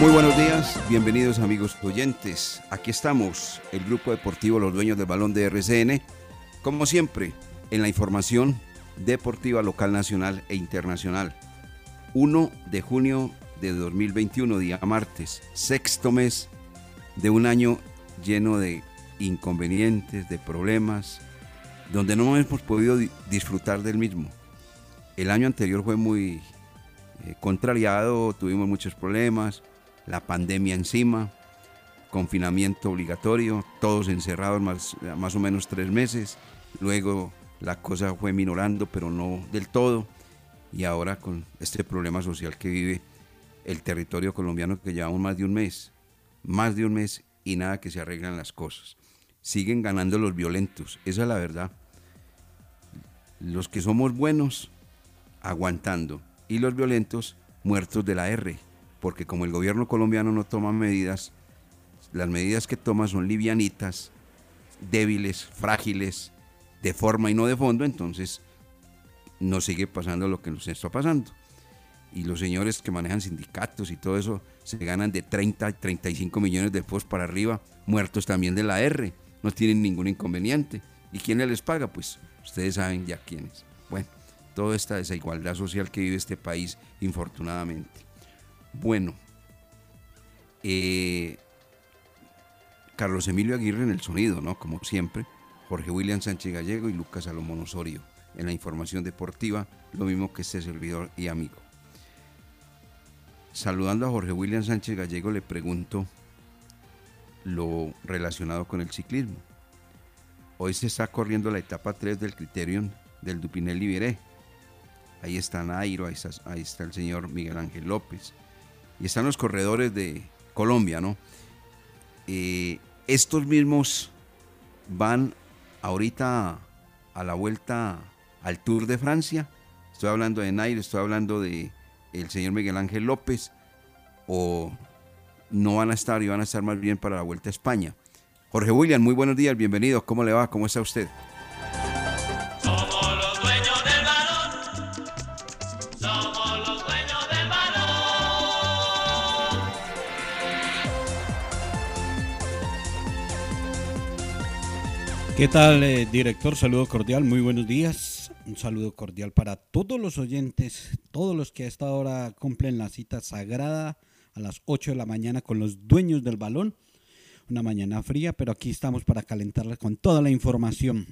Muy buenos días, bienvenidos amigos oyentes. Aquí estamos, el grupo deportivo Los Dueños del Balón de RCN, como siempre, en la información deportiva local, nacional e internacional. 1 de junio de 2021, día martes, sexto mes de un año lleno de inconvenientes, de problemas, donde no hemos podido di- disfrutar del mismo. El año anterior fue muy eh, contrariado, tuvimos muchos problemas, la pandemia encima, confinamiento obligatorio, todos encerrados más, o menos tres meses, luego la cosa fue minorando, pero no del todo, y ahora con este problema social que vive el territorio colombiano que llevamos más de un mes, más de un mes y nada que se arreglan las cosas. Siguen ganando los violentos, esa es la verdad. Los que somos buenos, aguantando, y los violentos, muertos de la R, porque como el gobierno colombiano no toma medidas, las medidas que toma son livianitas, débiles, frágiles, de forma y no de fondo, entonces nos sigue pasando lo que nos está pasando. Y los señores que manejan sindicatos y todo eso se ganan de 30 y 35 millones de pesos para arriba, muertos también de la R, no tienen ningún inconveniente. ¿Y quién les paga? Pues ustedes saben ya quiénes. Bueno, toda esta desigualdad social que vive este país, infortunadamente. Bueno, eh, Carlos Emilio Aguirre en el sonido, ¿no? Como siempre. Jorge William Sánchez Gallego y Lucas Salomón Osorio en la información deportiva, lo mismo que este servidor y amigo. Saludando a Jorge William Sánchez Gallego, le pregunto lo relacionado con el ciclismo. Hoy se está corriendo la etapa 3 del Criterion del Dupinel Liberé. Ahí está Nairo, ahí está, ahí está el señor Miguel Ángel López. Y están los corredores de Colombia, ¿no? Eh, estos mismos van ahorita a la vuelta al Tour de Francia. Estoy hablando de Nairo, estoy hablando de el señor Miguel Ángel López. O no van a estar y van a estar más bien para la vuelta a España. Jorge William, muy buenos días, bienvenido. ¿Cómo le va? ¿Cómo está usted? ¿Qué tal, eh, director? Saludo cordial, muy buenos días. Un saludo cordial para todos los oyentes, todos los que a esta hora cumplen la cita sagrada a las 8 de la mañana con los dueños del balón. Una mañana fría, pero aquí estamos para calentarles con toda la información.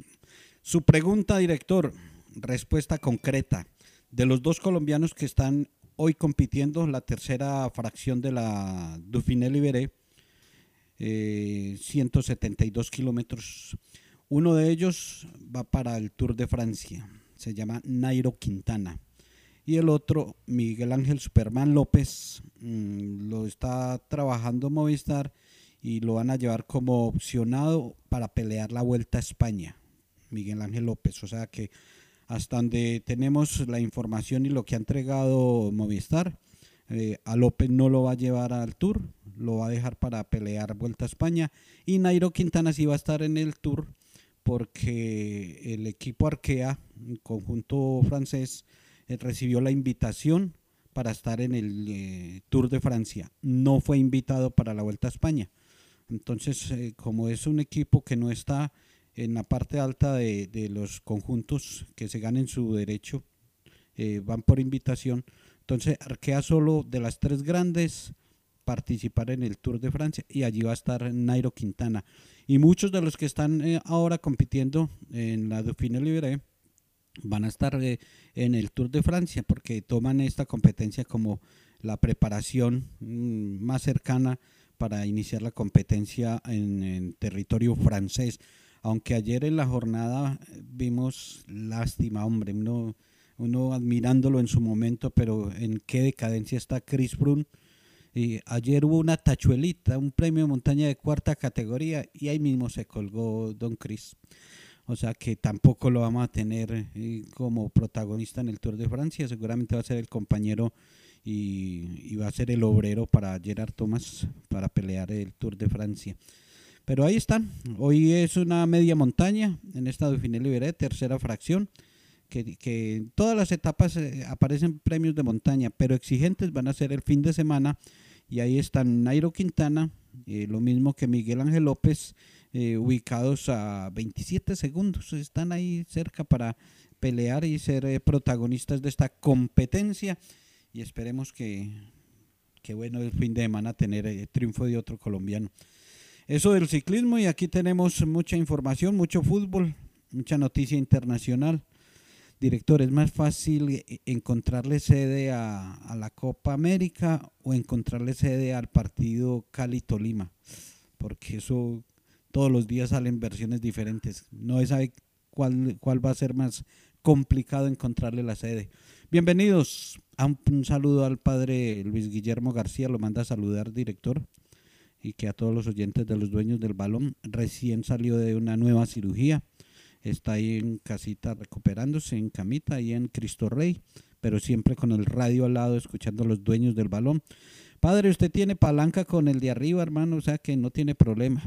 Su pregunta, director, respuesta concreta. De los dos colombianos que están hoy compitiendo, la tercera fracción de la Dauphiné Libéré, eh, 172 kilómetros. Uno de ellos va para el Tour de Francia, se llama Nairo Quintana. Y el otro, Miguel Ángel Superman López, mm, lo está trabajando Movistar y lo van a llevar como opcionado para pelear la Vuelta a España. Miguel Ángel López. O sea que hasta donde tenemos la información y lo que ha entregado Movistar, eh, a López no lo va a llevar al Tour, lo va a dejar para pelear Vuelta a España. Y Nairo Quintana sí va a estar en el Tour porque el equipo Arkea, el conjunto francés, eh, recibió la invitación para estar en el eh, Tour de Francia. No fue invitado para la Vuelta a España. Entonces, eh, como es un equipo que no está en la parte alta de, de los conjuntos que se ganen su derecho, van por invitación. Entonces, Arkea solo de las tres grandes participar en el Tour de Francia y allí va a estar Nairo Quintana. Y muchos de los que están eh, ahora compitiendo en la Dauphiné Libre van a estar eh, en el Tour de Francia porque toman esta competencia como la preparación mm, más cercana para iniciar la competencia en, territorio francés. Aunque ayer en la jornada eh, vimos lástima, hombre, uno, uno admirándolo en su momento, pero en qué decadencia está Chris Froome. Y ayer hubo una tachuelita, un premio de montaña de cuarta categoría y ahí mismo se colgó Don Chris. O sea que tampoco lo vamos a tener eh, como protagonista en el Tour de Francia. Seguramente va a ser el compañero y, y va a ser el obrero para Gerard Thomas para pelear el Tour de Francia. Pero ahí están. Hoy es una media montaña en esta Dauphiné Libéré, tercera fracción. Que, que todas las etapas eh, aparecen premios de montaña, pero exigentes van a ser el fin de semana. Y ahí están Nairo Quintana, eh, lo mismo que Miguel Ángel López, eh, ubicados a 27 segundos. Están ahí cerca para pelear y ser eh, protagonistas de esta competencia. Y esperemos que, que bueno, el fin de semana tener eh, triunfo de otro colombiano. Eso del ciclismo y aquí tenemos mucha información, mucho fútbol, mucha noticia internacional. Director, ¿es más fácil eh, encontrarle sede a, la Copa América o encontrarle sede al partido Cali-Tolima? Porque eso todos los días salen versiones diferentes. No se sabe cuál, cuál va a ser más complicado encontrarle la sede. Bienvenidos. Un, un saludo al padre Luis Guillermo García, lo manda a saludar, director y que a todos los oyentes de los dueños del balón recién salió de una nueva cirugía. Está ahí en casita recuperándose, en camita, ahí en Cristo Rey, pero siempre con el radio al lado, escuchando a los dueños del balón. Padre, usted tiene palanca con el de arriba, hermano, o sea que no tiene problema.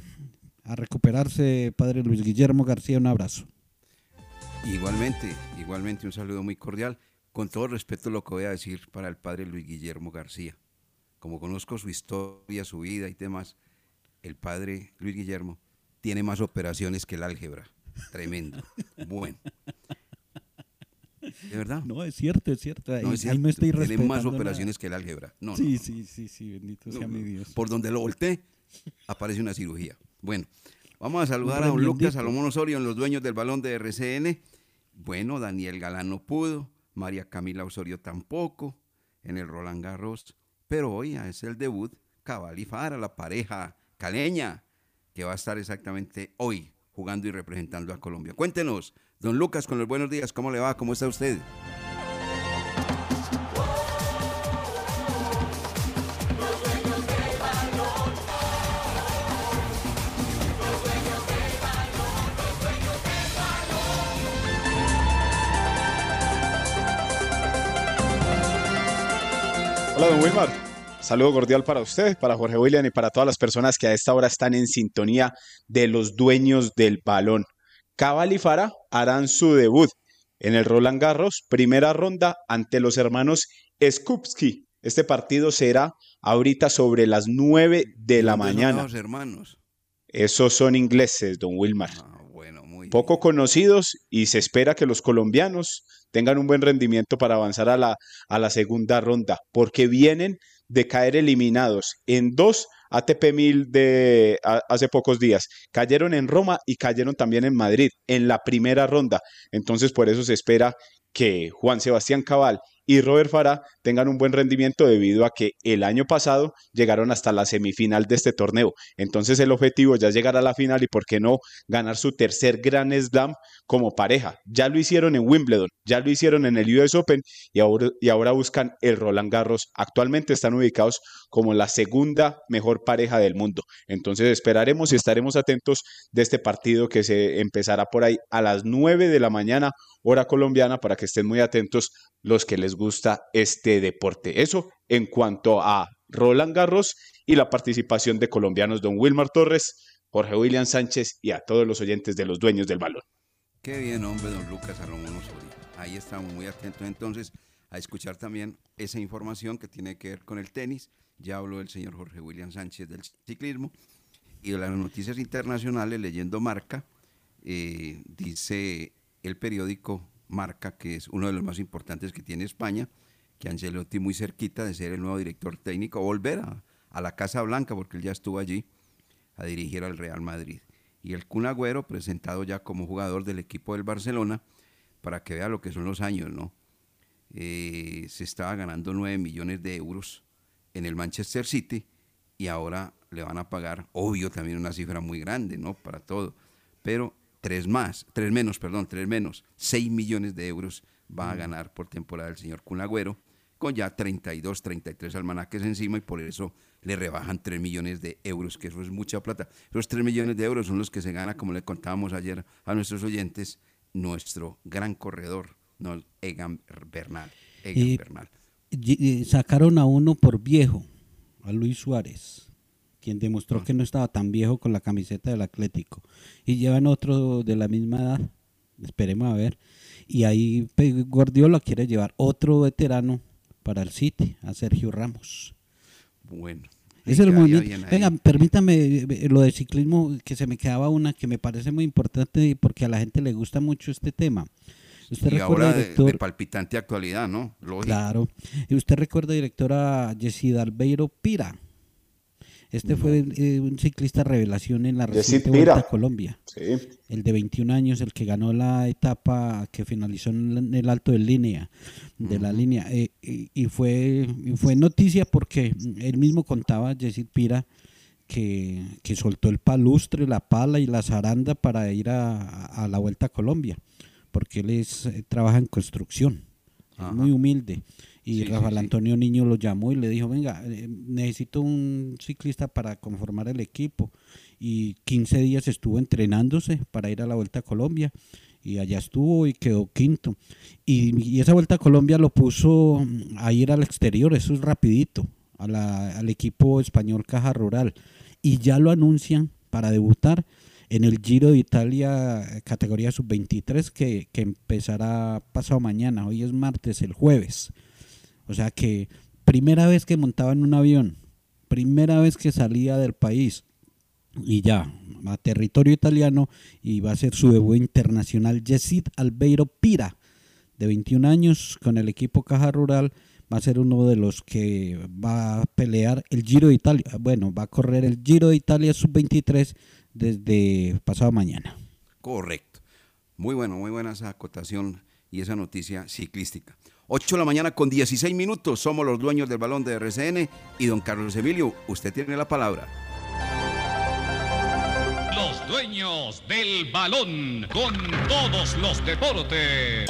A recuperarse, padre Luis Guillermo García, un abrazo. Igualmente, igualmente un saludo muy cordial. Con todo respeto lo que voy a decir para el padre Luis Guillermo García. Como conozco su historia, su vida y temas, el padre Luis Guillermo tiene más operaciones que el álgebra. Tremendo. Bueno. ¿De verdad? No, es cierto, es cierto. Ahí, No, es ahí estoy tiene más operaciones que el álgebra. No, Sí, no, sí, sí, sí, bendito no, sea mi. Dios. Por donde lo volteé, aparece una cirugía. Bueno, vamos a saludar a don Lucas. Salomón Osorio, en los dueños del balón de RCN. Bueno, Daniel Galán no pudo, María Camila Osorio tampoco, en el Roland Garros. Pero hoy es el debut Cabal y Fara, la pareja caleña, que va a estar exactamente hoy jugando y representando a Colombia. Cuéntenos, don Lucas, con los buenos días, ¿cómo le va? ¿Cómo está usted? Hola, don Wilmar. Saludo cordial para usted, para Jorge William y para todas las personas que a esta hora están en sintonía de los dueños del balón. Cabal y Fara harán su debut en el Roland Garros, primera ronda ante los hermanos Skupski. Este partido será ahorita sobre las 9 de la ¿Dónde son mañana. los hermanos. Esos son ingleses, don Wilmar. Ah, bueno, muy Poco bien. conocidos y se espera que los colombianos tengan un buen rendimiento para avanzar a la, a la segunda ronda, porque vienen de caer eliminados en dos ATP 1000 de a- hace pocos días. Cayeron en Roma y cayeron también en Madrid en la primera ronda. Entonces, por eso se espera que Juan Sebastián Cabal y Robert Farah tengan un buen rendimiento debido a que el año pasado llegaron hasta la semifinal de este torneo. Entonces el objetivo ya es llegar a la final y por qué no ganar su tercer Grand Slam como pareja. Ya lo hicieron en Wimbledon, ya lo hicieron en el US Open y ahora, y ahora buscan el Roland Garros. Actualmente están ubicados como la segunda mejor pareja del mundo. Entonces esperaremos y estaremos atentos de este partido que se empezará por ahí a las 9 de la mañana, hora colombiana, para que estén muy atentos los que les gusta este deporte. Eso en cuanto a Roland Garros y la participación de colombianos don Wilmar Torres, Jorge William Sánchez y a todos los oyentes de los dueños del balón. Qué bien, hombre, don Lucas Salomón Osorio. Ahí estamos muy atentos entonces a escuchar también esa información que tiene que ver con el tenis. Ya habló el señor Jorge William Sánchez del ciclismo y de las noticias internacionales, leyendo Marca, eh, dice el periódico Marca, que es uno de los más importantes que tiene España, que Ancelotti muy cerquita de ser el nuevo director técnico, volver a, la Casa Blanca, porque él ya estuvo allí a dirigir al Real Madrid. Y el Kun Agüero, presentado ya como jugador del equipo del Barcelona, para que vea lo que son los años, ¿no? Eh, se estaba ganando 9 millones de euros en el Manchester City y ahora le van a pagar, obvio, también una cifra muy grande, ¿no? Para todo. Pero tres más, tres menos, perdón, tres menos, 6 millones de euros va a ganar por temporada el señor Kun Agüero, con ya 32, 33 almanaques encima y por eso le rebajan 3 millones de euros, que eso es mucha plata. Esos 3 millones de euros son los que se gana, como le contábamos ayer a nuestros oyentes, nuestro gran corredor, no, Egan Bernal. Egan Y- Bernal. Y- y sacaron a uno por viejo, a Luis Suárez, quien demostró que no estaba tan viejo con la camiseta del Atlético. Y llevan otro de la misma edad, esperemos a ver. Y ahí Pe- Guardiola quiere llevar otro veterano para el City, a Sergio Ramos. Bueno. Es el movimiento. Venga, permítame eh, lo de ciclismo, que se me quedaba una que me parece muy importante porque a la gente le gusta mucho este tema. ¿Usted y recuerda, ahora de, director? de palpitante actualidad, ¿no? Lógico. Claro. ¿Y usted recuerda, directora Yesid Albeiro Pira? Este fue eh, un ciclista revelación en la reciente. Vuelta a Colombia. Sí. El de 21 años, el que ganó la etapa que finalizó en el alto de línea, de la línea. eh, y, y fue, y fue noticia porque él mismo contaba, Yesid Pira, que, que soltó el palustre, la pala y la zaranda para ir a, a la Vuelta a Colombia, porque él es, eh, trabaja en construcción, es muy humilde. Y Sí, Rafael sí. Antonio Niño lo llamó y le dijo, venga, eh, necesito un ciclista para conformar el equipo. Y 15 días estuvo entrenándose para ir a la Vuelta a Colombia. Y allá estuvo y quedó quinto. Y, y esa Vuelta a Colombia lo puso mm, a ir al exterior, eso es rapidito, a la- al equipo español Caja Rural. Y ya lo anuncian para debutar en el Giro de Italia eh, categoría sub-23 que, que empezará pasado mañana. Hoy es martes, el jueves. O sea que primera vez que montaba en un avión, primera vez que salía del país y ya a territorio italiano y va a ser su debut internacional Yesid Albeiro Pira de 21 años con el equipo Caja Rural va a ser uno de los que va a pelear el Giro de Italia. Bueno, va a correr el Giro de Italia sub-23 desde pasado mañana. Correcto. Muy bueno, muy buena esa acotación y esa noticia ciclística. 8 de la mañana con 16 minutos. Somos los dueños del balón de RCN y don Carlos Emilio, usted tiene la palabra. Los dueños del balón con todos los deportes.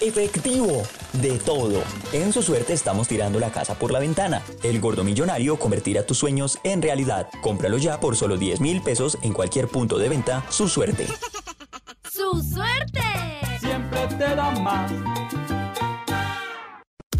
efectivo, de todo. En su suerte estamos tirando la casa por la ventana. El gordo millonario convertirá tus sueños en realidad. Cómpralo ya por solo 10 mil pesos en cualquier punto de venta. Su suerte. ¡Su suerte! Siempre te da más.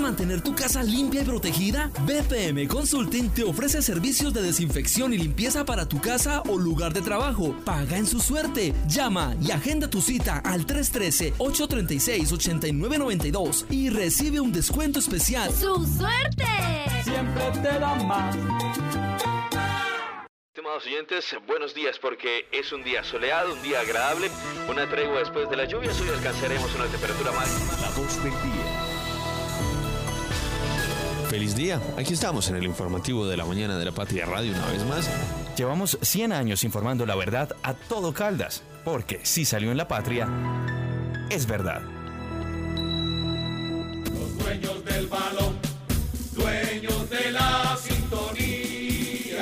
mantener tu casa limpia y protegida? BPM Consulting te ofrece servicios de desinfección y limpieza para tu casa o lugar de trabajo. Paga en su suerte. Llama y agenda tu cita al 313-836-8992 y recibe un descuento especial. ¡Su suerte! Siempre te da más. Estimados oyentes, buenos días porque es un día soleado, un día agradable, una tregua después de la lluvia, hoy alcanzaremos una temperatura máxima. La voz del día. Feliz día. Aquí estamos en el informativo de la mañana de la Patria Radio una vez más. Llevamos 100 años informando la verdad a todo Caldas, porque si salió en la Patria, es verdad. Los dueños del balón, dueños de la sintonía.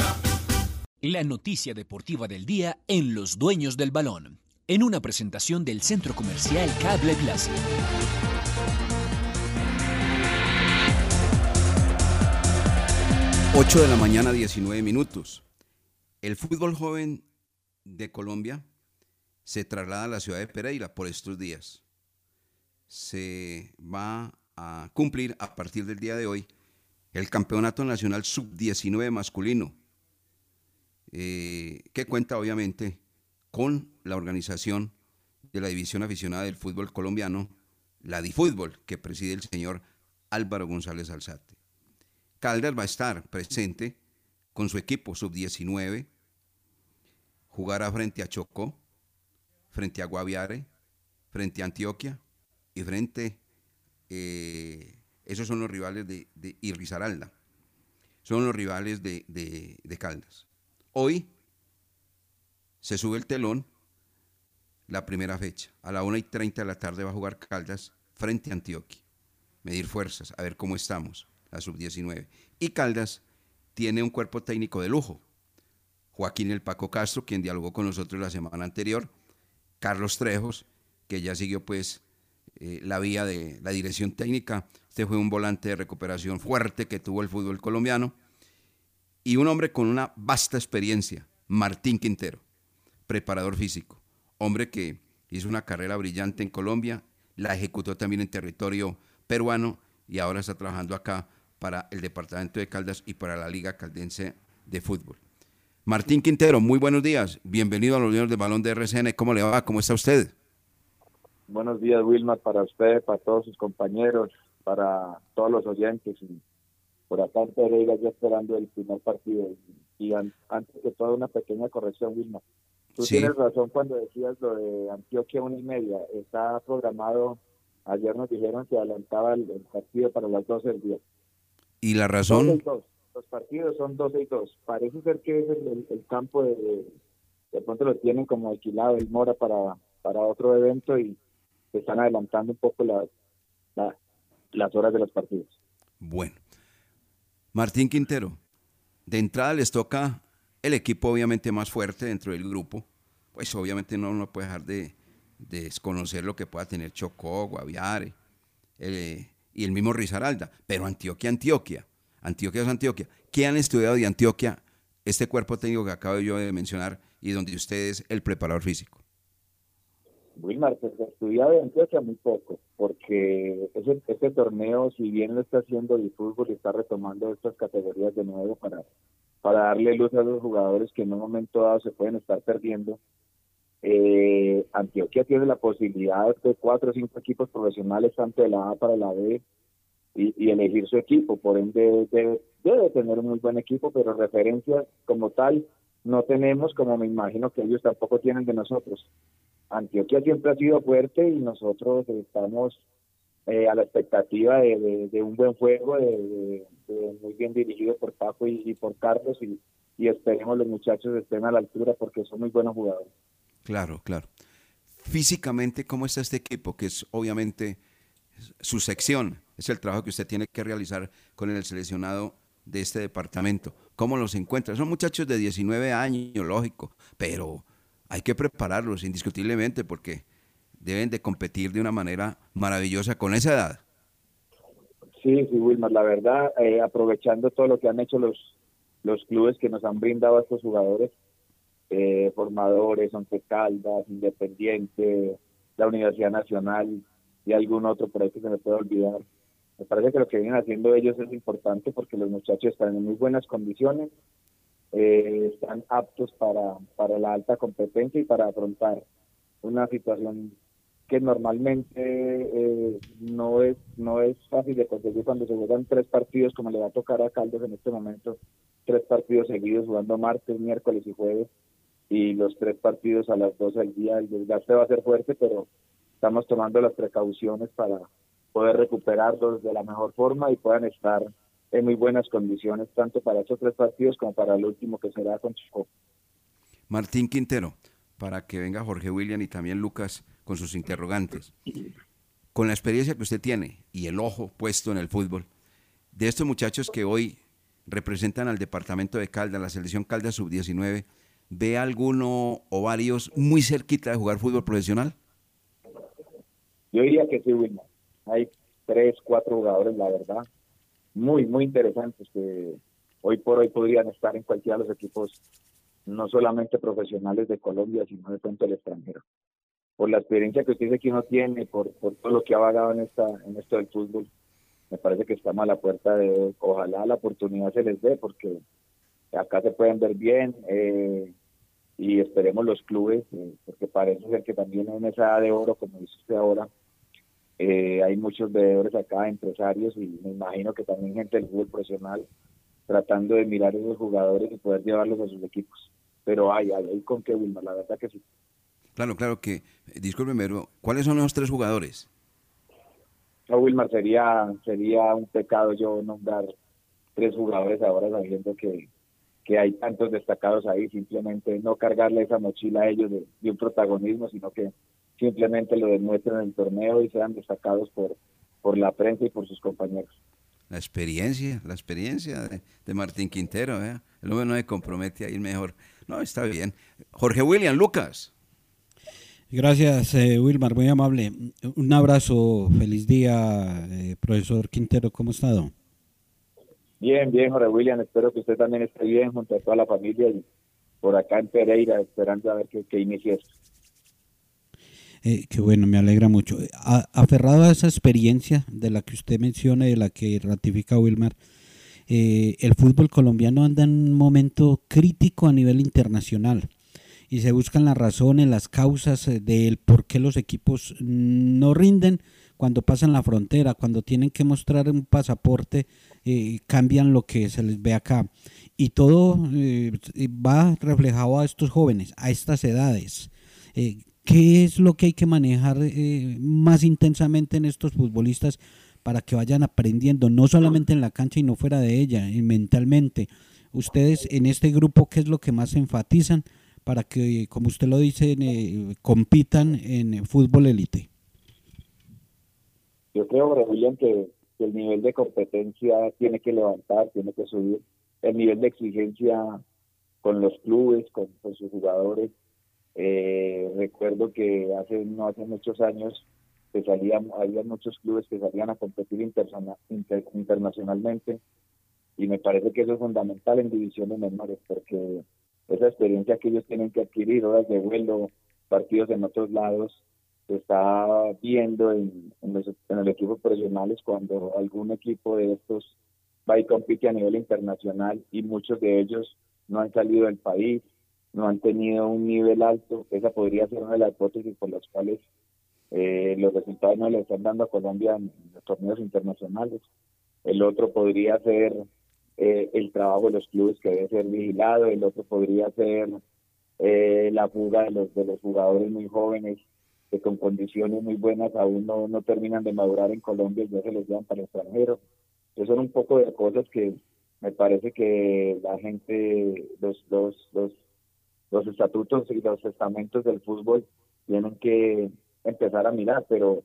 La noticia deportiva del día en Los Dueños del Balón, en una presentación del Centro Comercial Cable Plaza. 8 de la mañana, 19 minutos. El fútbol joven de Colombia se traslada a la ciudad de Pereira por estos días. Se va a cumplir a partir del día de hoy el Campeonato Nacional Sub-19 masculino, eh, que cuenta obviamente con la organización de la División Aficionada del Fútbol Colombiano, la DiFútbol, que preside el señor Álvaro González Alzate. Caldas va a estar presente con su equipo sub-19, jugará frente a Chocó, frente a Guaviare, frente a Antioquia y frente, eh, esos son los rivales de, de y Risaralda, son los rivales de, de, de Caldas. Hoy se sube el telón la primera fecha. A la 1 y 30 de la tarde va a jugar Caldas frente a Antioquia. Medir fuerzas, a ver cómo estamos la sub-19. Y Caldas tiene un cuerpo técnico de lujo. Joaquín El Paco Castro, quien dialogó con nosotros la semana anterior, Carlos Trejos, que ya siguió pues eh, la vía de la dirección técnica. Este fue un volante de recuperación fuerte que tuvo el fútbol colombiano. Y un hombre con una vasta experiencia, Martín Quintero, preparador físico. Hombre que hizo una carrera brillante en Colombia, la ejecutó también en territorio peruano y ahora está trabajando acá para el departamento de Caldas y para la Liga Caldense de Fútbol. Martín Quintero, muy buenos días. Bienvenido a los Unión del Balón de RCN. ¿Cómo le va? ¿Cómo está usted? Buenos días, Wilmar, para usted, para todos sus compañeros, para todos los oyentes. Y por acá en Pereira, ya esperando el primer partido. Y an antes de todo, una pequeña corrección, Wilmar. Tú sí. tienes razón cuando decías lo de Antioquia una y media. Está programado, ayer nos dijeron que adelantaba el, el partido para las 12 del día. ¿Y la razón? 12 y 2. Los partidos son 12 y 2. Parece ser que es el, el campo de, de, de pronto lo tienen como alquilado el Mora para, para otro evento y se están adelantando un poco las, la, las horas de los partidos. Bueno. Martín Quintero, de entrada les toca el equipo obviamente más fuerte dentro del grupo. Pues obviamente no uno puede dejar de, de desconocer lo que pueda tener Chocó, Guaviare, eh, y el mismo Risaralda, pero Antioquia, Antioquia, Antioquia es Antioquia. ¿Qué han estudiado de Antioquia este cuerpo técnico que acabo yo de mencionar y donde usted es el preparador físico? Wilmar, se estudia de Antioquia muy poco, porque ese, este torneo, si bien lo está haciendo el fútbol está retomando estas categorías de nuevo para, para darle luz a los jugadores que en un momento dado se pueden estar perdiendo, eh, Antioquia tiene la posibilidad de cuatro o cinco equipos profesionales, tanto de la A para la B, y, elegir su equipo. Por ende, debe, debe, tener un muy buen equipo, pero referencias como tal no tenemos, como me imagino que ellos tampoco tienen de nosotros. Antioquia siempre ha sido fuerte y nosotros estamos eh, a la expectativa de, un buen juego, de, muy bien dirigido por Paco y, por Carlos, y, y esperemos los muchachos estén a la altura porque son muy buenos jugadores. Claro, claro. Físicamente, ¿cómo está este equipo? Que es obviamente su sección, es el trabajo que usted tiene que realizar con el seleccionado de este departamento. ¿Cómo los encuentra? Son muchachos de 19 años, lógico, pero hay que prepararlos indiscutiblemente porque deben de competir de una manera maravillosa con esa edad. Sí, sí, Wilmar, la verdad, eh, aprovechando todo lo que han hecho los, los clubes que nos han brindado a estos jugadores, eh, formadores, Once Caldas, Independiente, la Universidad Nacional y algún otro por ahí que se me puede olvidar. Me parece que lo que vienen haciendo ellos es importante porque los muchachos están en muy buenas condiciones, eh, están aptos para, para la alta competencia y para afrontar una situación que normalmente eh, no es no es fácil de conseguir cuando se juegan tres partidos como le va a tocar a Caldos en este momento, tres partidos seguidos jugando martes, miércoles y jueves y los tres partidos a las 12 del día. El desgaste va a ser fuerte, pero estamos tomando las precauciones para poder recuperarlos de la mejor forma y puedan estar en muy buenas condiciones, tanto para esos tres partidos como para el último que será con Chico. Martín Quintero, para que venga Jorge William y también Lucas con sus interrogantes. Con la experiencia que usted tiene y el ojo puesto en el fútbol, de estos muchachos que hoy representan al departamento de Caldas, la selección Caldas sub-19, ¿ve alguno o varios muy cerquita de jugar fútbol profesional? Yo diría que sí, Wilma. Hay tres, cuatro jugadores, la verdad, muy, muy interesantes que hoy por hoy podrían estar en cualquiera de los equipos, no solamente profesionales de Colombia, sino de pronto el extranjero. Por la experiencia que usted aquí no tiene, por, por todo lo que ha vagado en, esta, en esto del fútbol, me parece que estamos a la puerta de, ojalá la oportunidad se les dé, porque acá se pueden ver bien, eh, y esperemos los clubes, eh, porque parece ser que también en esa edad de oro, como dice usted ahora, eh, hay muchos veedores acá, empresarios, y me imagino que también gente del fútbol profesional tratando de mirar a esos jugadores y poder llevarlos a sus equipos. Pero hay, hay, hay con qué, Wilmar, la verdad que sí. Claro, claro que, eh, discúlpeme, ¿cuáles son los tres jugadores? No, Wilmar, sería, sería un pecado yo nombrar tres jugadores ahora sabiendo que, que hay tantos destacados ahí, simplemente no cargarle esa mochila a ellos de, un protagonismo, sino que simplemente lo demuestren en el torneo y sean destacados por, por la prensa y por sus compañeros. La experiencia, la experiencia de, Martín Quintero, ¿eh? el hombre no se compromete a ir mejor. No, está bien. Jorge William, Lucas. Gracias, eh, Wilmar, muy amable. Un abrazo, feliz día, eh, profesor Quintero, ¿cómo ha estado? Bien, bien, Jorge William. Espero que usted también esté bien junto a toda la familia y por acá en Pereira, esperando a ver qué, qué inicia eh, qué bueno, me alegra mucho. aferrado a esa experiencia de la que usted menciona y de la que ratifica Wilmar, eh, el fútbol colombiano anda en un momento crítico a nivel internacional y se buscan las razones, las causas eh, del por qué los equipos no rinden cuando pasan la frontera, cuando tienen que mostrar un pasaporte, eh, cambian lo que se les ve acá. Y todo eh, va reflejado a estos jóvenes, a estas edades. Eh, ¿Qué es lo que hay que manejar más intensamente en estos futbolistas para que vayan aprendiendo, no solamente en la cancha y no fuera de ella, mentalmente? Ustedes en este grupo, ¿qué es lo que más enfatizan para que, como usted lo dice, compitan en fútbol élite? Yo creo, William, que, el nivel de competencia tiene que levantar, tiene que subir. El nivel de exigencia con los clubes, con, sus jugadores. Eh, recuerdo que hace no hace muchos años que salían, había muchos clubes que salían a competir internacionalmente y me parece que eso es fundamental en divisiones menores porque esa experiencia que ellos tienen que adquirir, horas de vuelo, partidos en otros lados, se está viendo en, los, en el equipo profesionales cuando algún equipo de estos va y compite a nivel internacional y muchos de ellos no han salido del país, no han tenido un nivel alto. Esa podría ser una de las hipótesis por las cuales eh, los resultados no le están dando a Colombia en los torneos internacionales. El otro podría ser eh, el trabajo de los clubes que debe ser vigilado, el otro podría ser eh, la fuga de los, de los jugadores muy jóvenes que con condiciones muy buenas aún no, no terminan de madurar en Colombia y ya se los llevan para el extranjero. Entonces son un poco de cosas que me parece que la gente, los, los, los, los estatutos y los estamentos del fútbol tienen que empezar a mirar, pero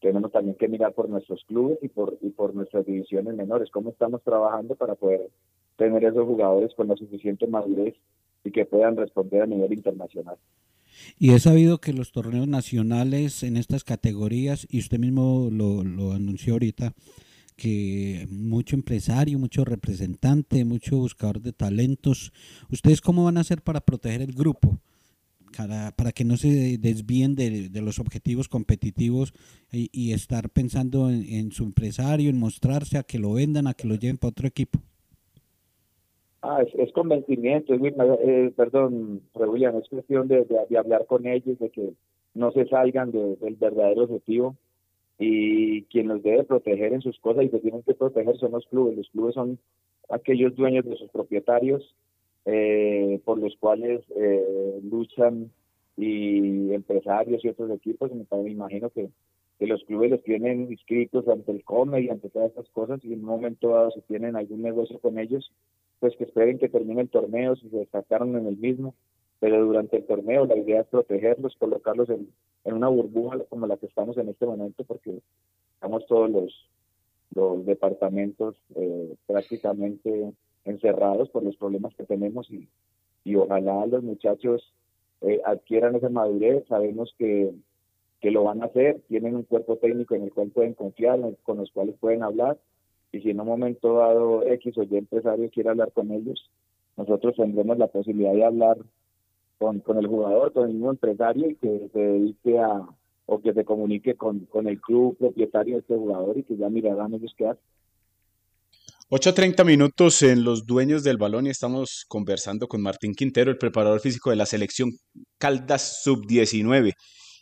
tenemos también que mirar por nuestros clubes y por, y por nuestras divisiones menores, cómo estamos trabajando para poder tener esos jugadores con la suficiente madurez y que puedan responder a nivel internacional. Y he sabido que los torneos nacionales en estas categorías, y usted mismo lo, lo anunció ahorita, que mucho empresario, mucho representante, mucho buscador de talentos. ¿Ustedes cómo van a hacer para proteger el grupo? Para, para que no se desvíen de, los objetivos competitivos y, y estar pensando en, en, su empresario, en mostrarse, a que lo vendan, a que lo lleven para otro equipo. Ah, es, es convencimiento, es, eh, perdón, William, es cuestión de, de, hablar con ellos, de que no se salgan de, del verdadero objetivo y quien los debe proteger en sus cosas y se tienen que proteger son los clubes. Los clubes son aquellos dueños de sus propietarios eh, por los cuales eh, luchan y empresarios y otros equipos. Me, imagino que, que, los clubes los tienen inscritos ante el COME y ante todas estas cosas y en un momento dado si tienen algún negocio con ellos, pues que esperen que termine el torneo si se destacaron en el mismo. Pero durante el torneo la idea es protegerlos, colocarlos en, en una burbuja como la que estamos en este momento, porque estamos todos los, los departamentos eh, prácticamente encerrados por los problemas que tenemos y, y ojalá los muchachos eh, adquieran esa madurez, sabemos que, que lo van a hacer, tienen un cuerpo técnico en el cual pueden confiar, con los cuales pueden hablar, y si en un momento dado X o Y empresario quiere hablar con ellos, nosotros tendremos la posibilidad de hablar con, con el jugador, con el mismo empresario y que se dedique a o que se comunique con, con el club propietario de este jugador y que ya mirarán ellos qué hacen. 8.30 minutos en los dueños del balón y estamos conversando con Martín Quintero, el preparador físico de la selección Caldas Sub-19.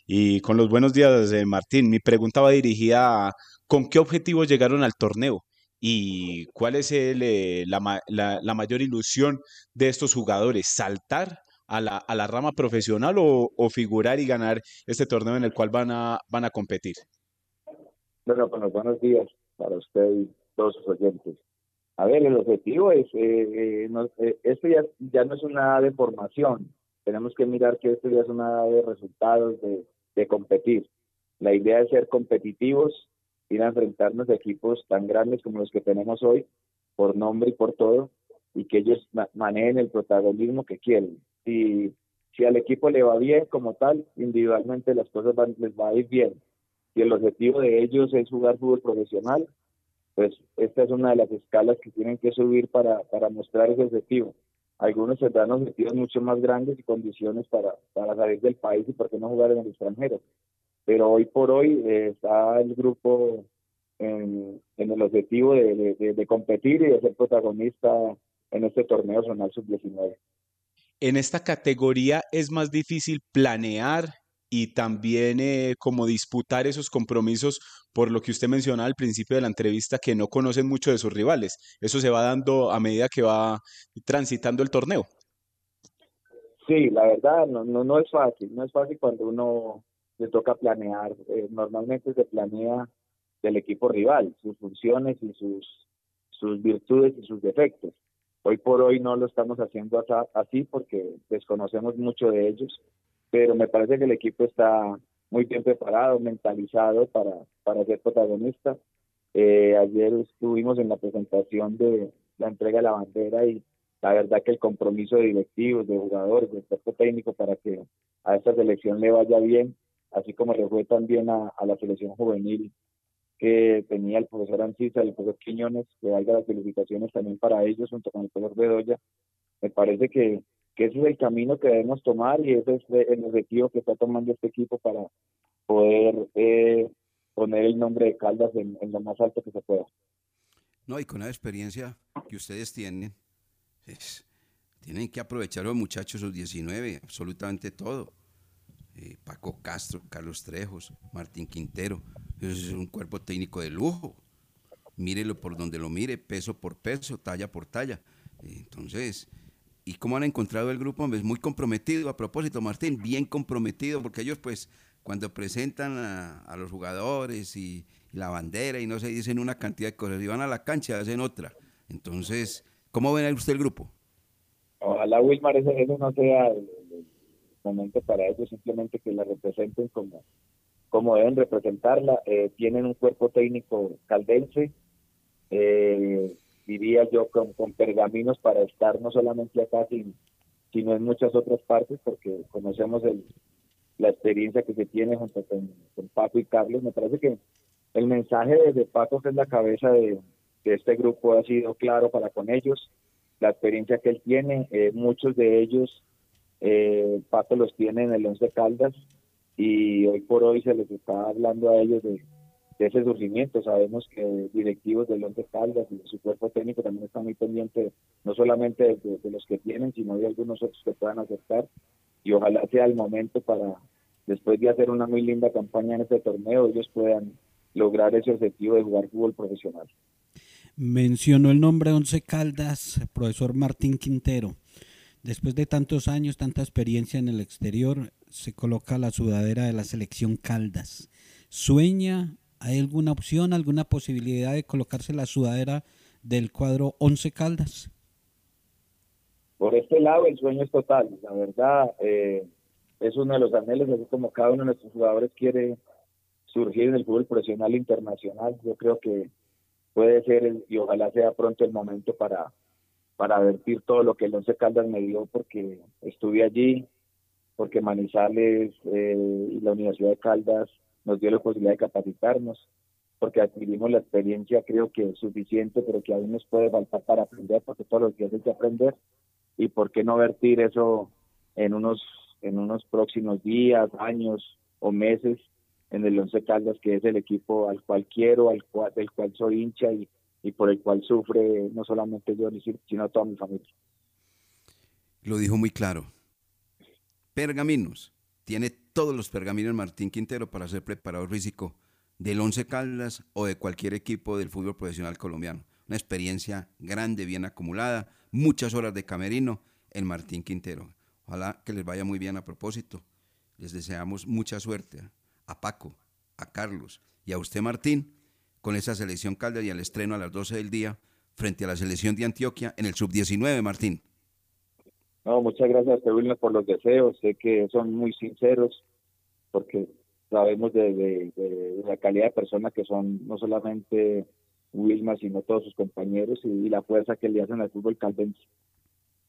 Y con los buenos días, de Martín, mi pregunta va dirigida a ¿con qué objetivo llegaron al torneo? ¿Y cuál es el, eh, la, la, la mayor ilusión de estos jugadores? ¿Saltar a la, a la rama profesional o, figurar y ganar este torneo en el cual van a, van a competir? Bueno, bueno, buenos días para usted y todos sus oyentes. A ver, el objetivo es, eh, eh, eh, esto ya, ya no es una de formación, tenemos que mirar que esto ya es una de resultados, de, de competir. La idea es ser competitivos, ir a enfrentarnos a equipos tan grandes como los que tenemos hoy, por nombre y por todo, y que ellos manejen el protagonismo que quieren si, si al equipo le va bien como tal, individualmente las cosas van, les va a ir bien. Si el objetivo de ellos es jugar fútbol profesional, pues esta es una de las escalas que tienen que subir para, para mostrar ese objetivo. Algunos tendrán objetivos mucho más grandes y condiciones para, para salir del país y por qué no jugar en el extranjero. Pero hoy por hoy eh, está el grupo en, en el objetivo de, de, de, competir y de ser protagonista en este torneo zonal sub-19 en esta categoría es más difícil planear y también eh, como disputar esos compromisos por lo que usted mencionaba al principio de la entrevista que no conocen mucho de sus rivales. Eso se va dando a medida que va transitando el torneo. Sí, la verdad no, no, no es fácil, no es fácil cuando uno le toca planear. Eh, normalmente se planea del equipo rival, sus funciones y sus, sus virtudes y sus defectos. Hoy por hoy no lo estamos haciendo así porque desconocemos mucho de ellos, pero me parece que el equipo está muy bien preparado, mentalizado para, para ser protagonista. Eh, ayer estuvimos en la presentación de la entrega de la bandera y la verdad que el compromiso de directivos, de jugadores, de cuerpo técnico para que a esta selección le vaya bien, así como le fue también a, a la selección juvenil que tenía el profesor Ancisa, el profesor Quiñones, que valga las felicitaciones también para ellos junto con el profesor Bedoya. Me parece que, que ese es el camino que debemos tomar y ese es el objetivo que está tomando este equipo para, poder eh, poner el nombre de Caldas en, en lo más alto que se pueda. No, y con la experiencia que ustedes tienen, es- tienen que aprovechar los muchachos, los 19, absolutamente todo. Eh, Paco Castro, Carlos Trejos, Martín Quintero, es un cuerpo técnico de lujo. Mírelo por donde lo mire, peso por peso, talla por talla. Entonces, ¿y cómo han encontrado el grupo? Es muy comprometido. A propósito, Martín, bien comprometido, porque ellos, pues, cuando presentan a, los jugadores y, la bandera y no se dicen una cantidad de cosas, y van a la cancha, hacen otra. Entonces, ¿cómo ven usted el grupo? Ojalá Wilmar ese, ese no sea momento para ellos, simplemente que la representen como, como deben representarla. Eh, tienen un cuerpo técnico caldense, eh, diría yo, con, con pergaminos para estar no solamente acá, sin- sino en muchas otras partes, porque conocemos el, la experiencia que se tiene junto con, con Paco y Carlos. Me parece que el mensaje de Paco, que es la cabeza de, de este grupo, ha sido claro para con ellos. La experiencia que él tiene, eh, muchos de ellos, eh, Paco los tiene en el Once Caldas y hoy por hoy se les está hablando a ellos de, de ese surgimiento. Sabemos que directivos del Once Caldas y de su cuerpo técnico también están muy pendientes, no solamente de, de- de los que tienen, sino de algunos otros que puedan aceptar. Y ojalá sea el momento para, después de hacer una muy linda campaña en este torneo, ellos puedan lograr ese objetivo de jugar fútbol profesional. Mencionó el nombre Once Caldas, profesor Martín Quintero. Después de tantos años, tanta experiencia en el exterior, se coloca la sudadera de la selección Caldas. ¿Sueña? ¿Hay alguna opción, alguna posibilidad de colocarse la sudadera del cuadro Once Caldas? por este lado el sueño es total, la verdad eh, es uno de los anhelos, así como cada uno de nuestros jugadores quiere surgir en el fútbol profesional internacional, yo creo que puede ser el- y ojalá sea pronto el momento para, para vertir todo lo que el Once Caldas me dio porque estuve allí, porque Manizales eh, y la Universidad de Caldas nos dio la posibilidad de capacitarnos, porque adquirimos la experiencia creo que es suficiente, pero que aún nos puede faltar para aprender, porque todos los días hay que aprender y por qué no vertir eso en unos en unos próximos días, años o meses en el Once Caldas, que es el equipo al cual quiero, al cual, del cual soy hincha y, y por el cual sufre no solamente yo, sino toda mi familia. Lo dijo muy claro. Pergaminos. Tiene todos los pergaminos Martín Quintero para ser preparador físico del Once Caldas o de cualquier equipo del fútbol profesional colombiano. Una experiencia grande, bien acumulada, muchas horas de camerino en Martín Quintero. Ojalá que les vaya muy bien a propósito. Les deseamos mucha suerte a Paco, a Carlos y a usted Martín con esa selección Caldas y al estreno a las 12 del día frente a la selección de Antioquia en el sub-19, Martín. No, muchas gracias Wilmer, por los deseos. Sé que son muy sinceros, porque sabemos de, de- de- la calidad de persona que son no solamente Wilma, sino todos sus compañeros y, y la fuerza que le hacen al fútbol caldense.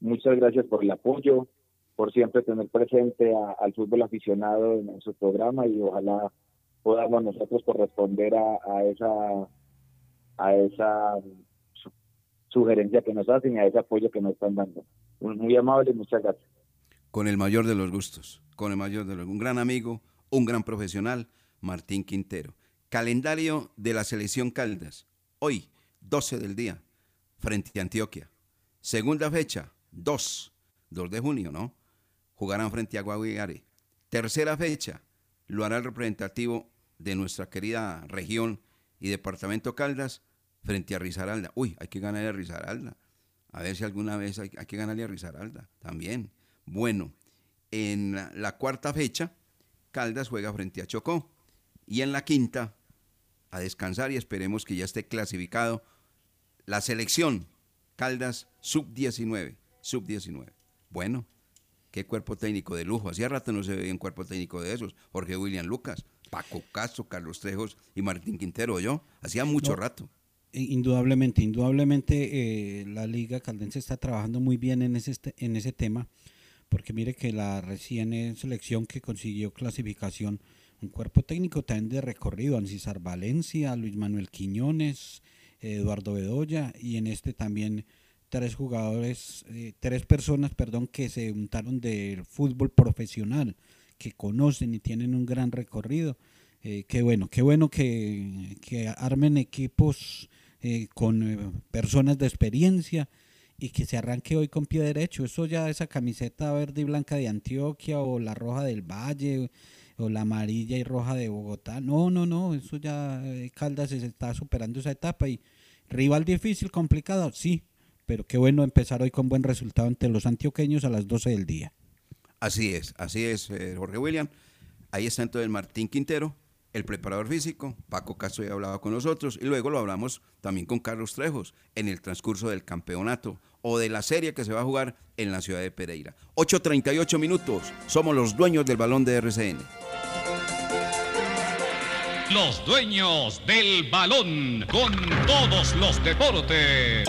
Muchas gracias por el apoyo, por siempre tener presente a- al fútbol aficionado en, en su programa y ojalá podamos nosotros corresponder a, a esa a esa su- sugerencia que nos hacen y a ese apoyo que nos están dando. Muy amable, muchas gracias. Con el mayor de los gustos, con el mayor de los Un gran amigo, un gran profesional, Martín Quintero. Calendario de la selección Caldas. Hoy, 12 del día, frente a Antioquia. Segunda fecha, 2, 2 de junio, ¿no? Jugarán frente a Guaviare. Tercera fecha, lo hará el representativo de nuestra querida región y departamento Caldas frente a Risaralda. Uy, hay que ganarle a Risaralda. A ver si alguna vez hay, que ganarle a Risaralda también. Bueno, en la, la cuarta fecha, Caldas juega frente a Chocó. Y en la quinta, a descansar y esperemos que ya esté clasificado la selección Caldas sub-19. Sub-19. Bueno, qué cuerpo técnico de lujo. Hacía rato no se veía un cuerpo técnico de esos. Jorge William Lucas, Paco Castro, Carlos Trejos y Martín Quintero, yo. Hacía mucho No, rato. Indudablemente, indudablemente eh, la Liga Caldense está trabajando muy bien en ese, este- en ese tema, porque mire que la recién eh, selección que consiguió clasificación, un cuerpo técnico también de recorrido, Ancisar Valencia, Luis Manuel Quiñones, Eduardo Bedoya, y en este también tres jugadores, eh, tres personas, perdón, que se untaron del fútbol profesional, que conocen y tienen un gran recorrido. eh, qué bueno, qué bueno que, que armen equipos eh, con eh, personas de experiencia y que se arranque hoy con pie derecho. Eso ya, esa camiseta verde y blanca de Antioquia o la roja del Valle o la amarilla y roja de Bogotá. No, no, no, eso ya eh, Caldas está superando esa etapa y rival difícil, complicado, sí, pero qué bueno empezar hoy con buen resultado ante los antioqueños a las 12 del día. Así es, así es, eh, Jorge William. Ahí está entonces Martín Quintero, el preparador físico. Paco Castro ya hablaba con nosotros y luego lo hablamos también con Carlos Trejos en el transcurso del campeonato o de la serie que se va a jugar en la ciudad de Pereira. 8.38 minutos. Somos los dueños del balón de RCN. Los dueños del balón con todos los deportes.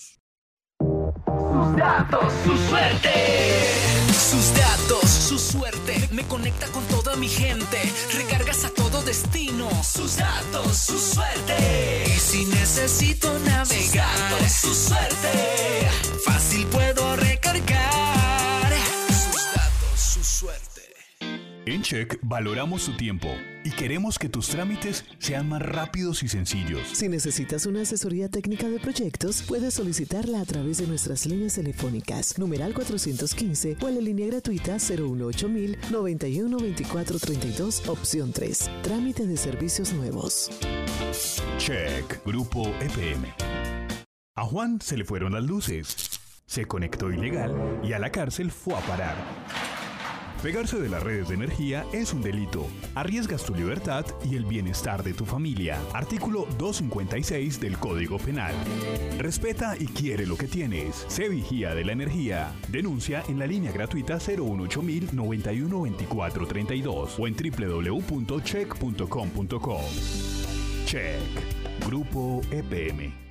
Sus datos, su suerte. Sus datos, su suerte, me conecta con toda mi gente. Recargas a todo destino. Sus datos, su suerte. Y si necesito navegar, Sus datos, su suerte. fácil puedo En Check valoramos su tiempo y queremos que tus trámites sean más rápidos y sencillos. Si necesitas una asesoría técnica de proyectos, puedes solicitarla a través de nuestras líneas telefónicas, numeral 415 o en la línea gratuita 018000 91 24 32, opción 3. Trámite de servicios nuevos. Check, Grupo EPM. A Juan se le fueron las luces. Se conectó ilegal y a la cárcel fue a parar. Pegarse de las redes de energía es un delito. Arriesgas tu libertad y el bienestar de tu familia. Artículo 256 del Código Penal. Respeta y quiere lo que tienes. Sé vigía de la energía. Denuncia en la línea gratuita 018000 91 24 32 o en www.check.com.co. Check. Grupo EPM.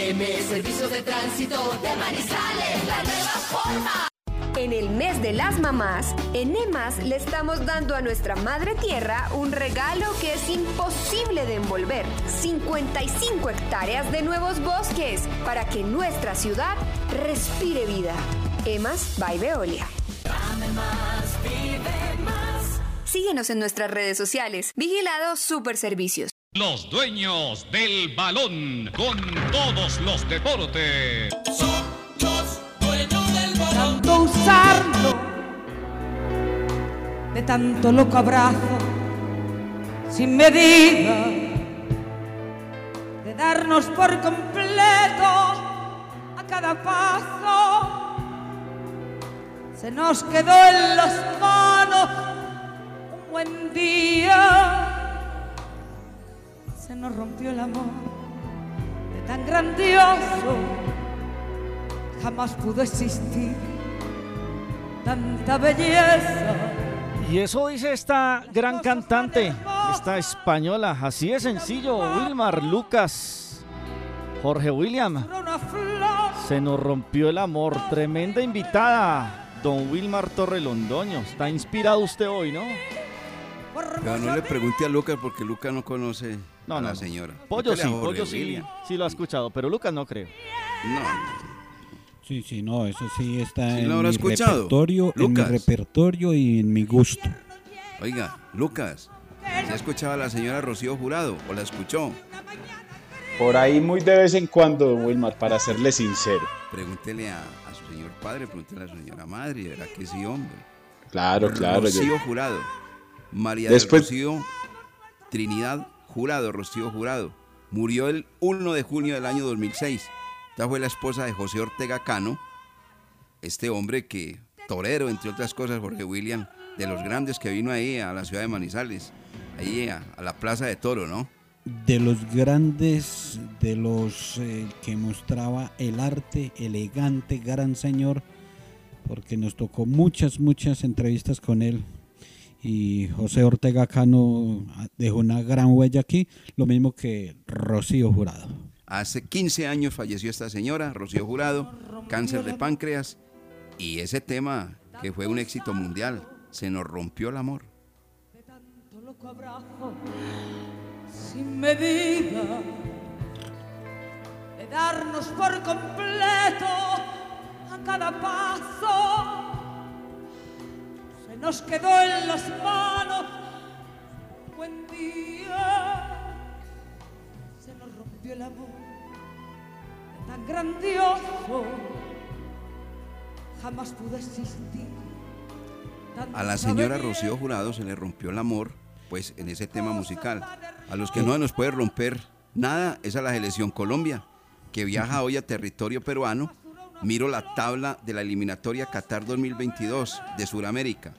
STM, Servicio de Tránsito de Manizales, la nueva forma. En el mes de las mamás, en EMAS le estamos dando a nuestra madre tierra un regalo que es imposible de envolver. 55 hectáreas de nuevos bosques para que nuestra ciudad respire vida. EMAS by Veolia. Síguenos en nuestras redes sociales. Vigilado Super Servicios. Los dueños del balón con todos los deportes. Los dueños del balón. tanto usarlo, de tanto loco abrazo, sin medida, de darnos por completo a cada paso, se nos quedó en las manos un buen día. Se nos rompió el amor de tan grandioso, jamás pudo existir tanta belleza. Y eso dice esta gran cantante, esta española. Así de sencillo, Wilmar Lucas. Jorge William. Se nos rompió el amor. Tremenda invitada. Don Wilmar Torrelondoño. Está inspirado usted hoy, ¿no? Pero no le pregunte a Lucas porque Lucas no conoce No, a no, la no. señora. Pollo Pregúntele a sí, Jorge pollo sí, William. sí lo ha escuchado, pero Lucas no creo. No. Sí, sí, no, eso sí está ¿Sí en mi escuchado? repertorio, en mi repertorio y en mi gusto. Oiga, Lucas, ¿se ha escuchado a la señora Rocío Jurado o la escuchó? Por ahí muy de vez en cuando, Wilmar, para serle sincero. Pregúntele a, a su señor padre, pregúntele a su señora madre, verá que sí, hombre. Claro, claro. yo- Rocío Jurado. María Después- del Rocío Trinidad Jurado, Rocío Jurado. Murió el 1 de junio del año 2006. Esta fue la esposa de José Ortega Cano, este hombre que, torero, entre otras cosas, Jorge William, de los grandes que vino ahí a la ciudad de Manizales, ahí a, a la Plaza de Toro, ¿no? De los grandes, de los eh, que mostraba el arte, elegante, gran señor, porque nos tocó muchas, muchas entrevistas con él. Y José Ortega Cano dejó una gran huella aquí, lo mismo que Rocío Jurado. Hace 15 años falleció esta señora, Rocío Jurado, cáncer de páncreas, y ese tema que fue un éxito mundial, se nos rompió el amor. loco abrazo sin medida de darnos por completo a cada paso nos quedó en las manos buen día se nos rompió el amor tan grandioso jamás pudo existir A la señora Rocío Jurado se le rompió el amor, pues en ese tema musical. A los que no nos puede romper nada es a la selección Colombia, que viaja hoy a territorio peruano. Miro la tabla de la eliminatoria Qatar 2022 de Sudamérica.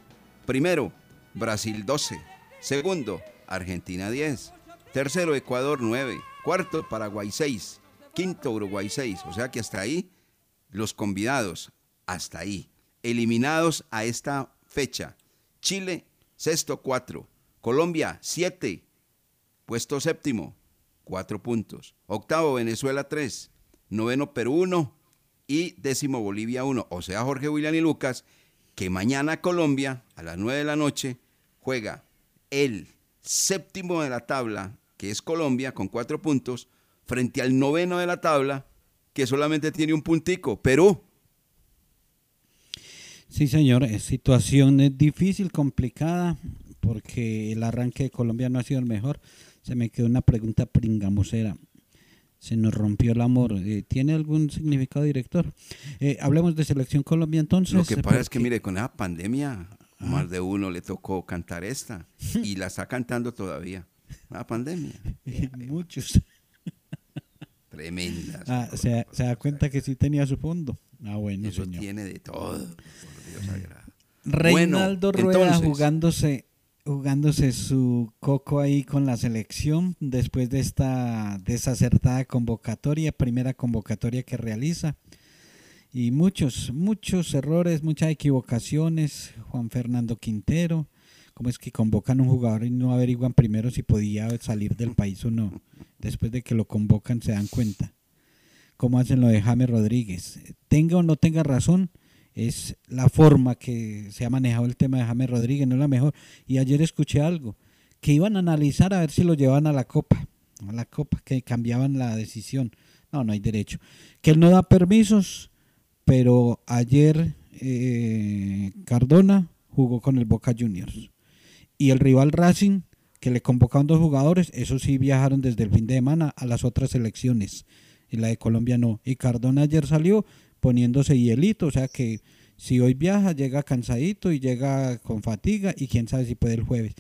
Primero, Brasil 12. Segundo, Argentina 10. Tercero, Ecuador 9. Cuarto, Paraguay 6. Quinto, Uruguay 6. O sea que hasta ahí los convidados, hasta ahí, eliminados a esta fecha. Chile, sexto, 4. Colombia, 7. Puesto séptimo, 4 puntos. Octavo, Venezuela, 3. Noveno, Perú, 1. Y décimo, Bolivia, 1. O sea, Jorge William y Lucas, que mañana Colombia, a las 9 de la noche, juega el séptimo de la tabla, que es Colombia, con 4 puntos, frente al noveno de la tabla, que solamente tiene un puntico, Perú. Sí, señor, es situación es difícil, complicada, porque el arranque de Colombia no ha sido el mejor. Se me quedó una pregunta pringamosera. Se nos rompió el amor. Eh, ¿Tiene algún significado, director? Eh, hablemos de Selección Colombia entonces. Lo que pasa es que, mire, con esa pandemia, más de uno le tocó cantar esta y la está cantando todavía. La pandemia. Muchos. Tremenda. Ah, se, se da cuenta que sí tenía su fondo. Ah, bueno, Eso señor. tiene de todo. Por Dios sagrado. Reinaldo Bueno, Rueda entonces, jugándose jugándose su coco ahí con la selección después de esta desacertada convocatoria, primera convocatoria que realiza. Y muchos, muchos errores, muchas equivocaciones. Juan Fernando Quintero, ¿cómo es que convocan a un jugador y no averiguan primero si podía salir del país o no? Después de que lo convocan se dan cuenta. ¿Cómo hacen lo de James Rodríguez? Tenga o no tenga razón, es la forma que se ha manejado el tema de James Rodríguez, no es la mejor. Y ayer escuché algo, que iban a analizar a ver si lo llevan a la Copa, a la Copa, que cambiaban la decisión. No, no hay derecho. Que él no da permisos, pero ayer eh, Cardona jugó con el Boca Juniors. Y el rival Racing, que le convocaron dos jugadores, esos sí viajaron desde el fin de semana a las otras selecciones. Y la de Colombia no. Y Cardona ayer salió poniéndose hielito, o sea que si hoy viaja, llega cansadito y llega con fatiga y quién sabe si puede el jueves.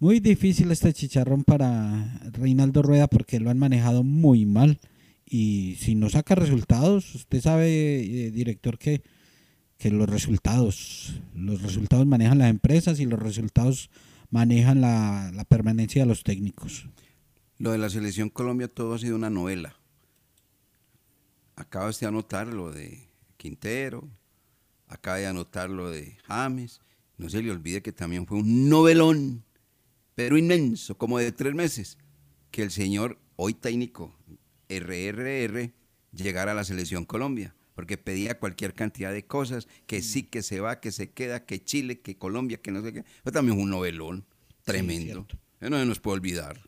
Muy difícil este chicharrón para Reinaldo Rueda porque lo han manejado muy mal y si no saca resultados, usted sabe, eh, director, que, que los resultados, los resultados manejan las empresas y los resultados manejan la, la permanencia de los técnicos. Lo de la selección Colombia todo ha sido una novela. Acabas de anotar lo de Quintero, acaba de anotar lo de James. No se le olvide que también fue un novelón, pero inmenso, como de tres meses, que el señor, hoy técnico, RRR, llegara a la selección Colombia, porque pedía cualquier cantidad de cosas, que sí, que se va, que se queda, que Chile, que Colombia, que no sé qué. Pero también fue un novelón tremendo. Eso no se nos puede olvidar.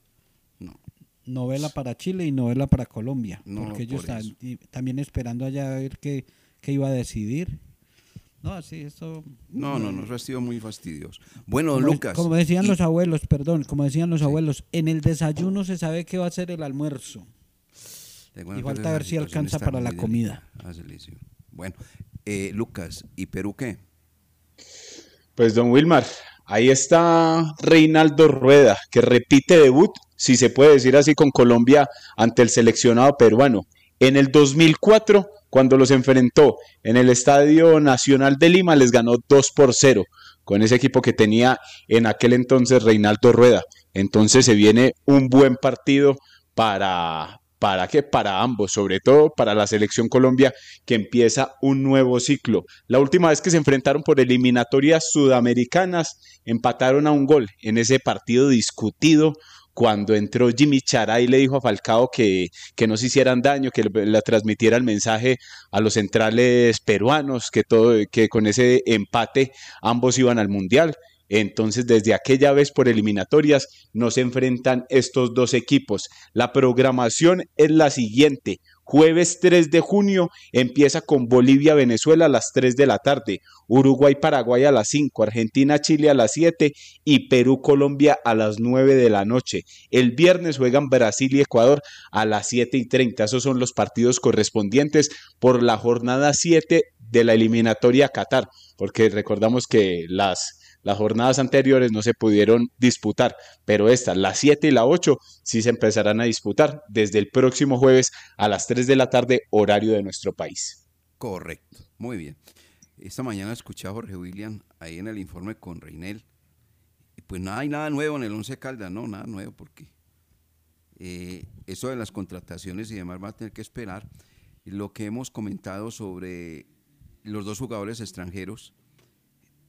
Novela para Chile y novela para Colombia, No, porque ellos por están y- también esperando allá a ver qué, qué iba a decidir. No, sí, eso... No, no, no, eso ha sido muy fastidioso. Bueno, Como, Lucas. como decían y- los abuelos, perdón, como decían los abuelos, en el desayuno se sabe qué va a ser el almuerzo. y falta ver si alcanza para la comida. selección. Bueno, eh, Lucas, ¿y Perú qué? Pues don Wilmar, ahí está Reinaldo Rueda, que repite debut, si se puede decir así, con Colombia ante el seleccionado peruano. En el 2004, cuando los enfrentó en el Estadio Nacional de Lima, les ganó 2 por 0 con ese equipo que tenía en aquel entonces Reinaldo Rueda. Entonces se viene un buen partido para, ¿para qué? Para ambos, sobre todo para la selección Colombia que empieza un nuevo ciclo. La última vez que se enfrentaron por eliminatorias sudamericanas, empataron a un gol en ese partido discutido cuando entró Jimmy Chará y le dijo a Falcao que, que no se hicieran daño, que le, transmitiera el mensaje a los centrales peruanos, que, todo, que con ese empate ambos iban al Mundial. Entonces, desde aquella vez por eliminatorias no se enfrentan estos dos equipos. La programación es la siguiente. Jueves 3 de junio empieza con Bolivia-Venezuela a las 3 de la tarde, Uruguay-Paraguay a las 5, Argentina-Chile a las 7 y Perú-Colombia a las 9 de la noche. El viernes juegan Brasil y Ecuador a las 7 y 30. Esos son los partidos correspondientes por la jornada 7 de la eliminatoria a Qatar, porque recordamos que las las jornadas anteriores no se pudieron disputar, pero estas, las 7 y la 8, sí se empezarán a disputar desde el próximo jueves a las 3 de la tarde, horario de nuestro país. Correcto, muy bien. Esta mañana escuché a Jorge William ahí en el informe con Reinel. Pues no hay nada nuevo en el Once Caldas, no, nada nuevo, porque eh, eso de las contrataciones y demás va a tener que esperar. Lo que hemos comentado sobre los dos jugadores extranjeros,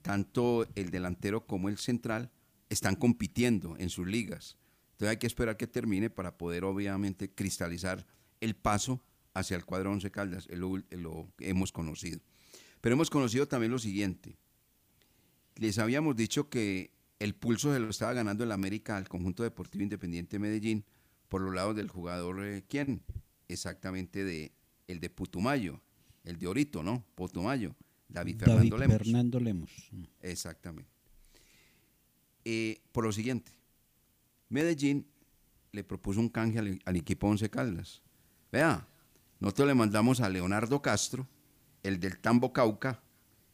tanto el delantero como el central, están compitiendo en sus ligas. Entonces hay que esperar que termine para poder obviamente cristalizar el paso hacia el cuadro Once Caldas, es lo, lo hemos conocido. Pero hemos conocido también lo siguiente. Les habíamos dicho que el pulso se lo estaba ganando el América al conjunto deportivo independiente de Medellín por los lados del jugador, eh, ¿quién? Exactamente de el de Putumayo, el de Orito, ¿no? Putumayo, David Fernando David Lemos. Fernando Lemos. Exactamente. Eh, por lo siguiente, Medellín le propuso un canje al, al equipo Once Caldas. Vea, nosotros le mandamos a Leonardo Castro, el del Tambo Cauca,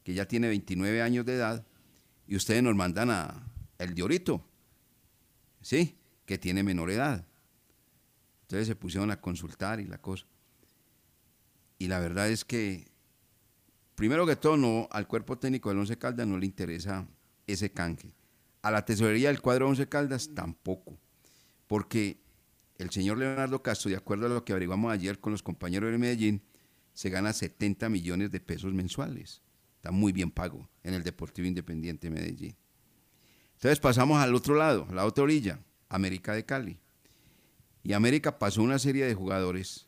que ya tiene 29 años de edad, y ustedes nos mandan a el de Orito, ¿sí? Que tiene menor edad. Entonces se pusieron a consultar y la cosa. Y la verdad es que, primero que todo, no, al cuerpo técnico del Once Caldas no le interesa ese canje. A la tesorería del cuadro Once Caldas tampoco. Porque el señor Leonardo Castro, de acuerdo a lo que averiguamos ayer con los compañeros de Medellín, se gana 70 millones de pesos mensuales. Está muy bien pago en el Deportivo Independiente de Medellín. Entonces pasamos al otro lado, a la otra orilla, América de Cali. Y América pasó una serie de jugadores,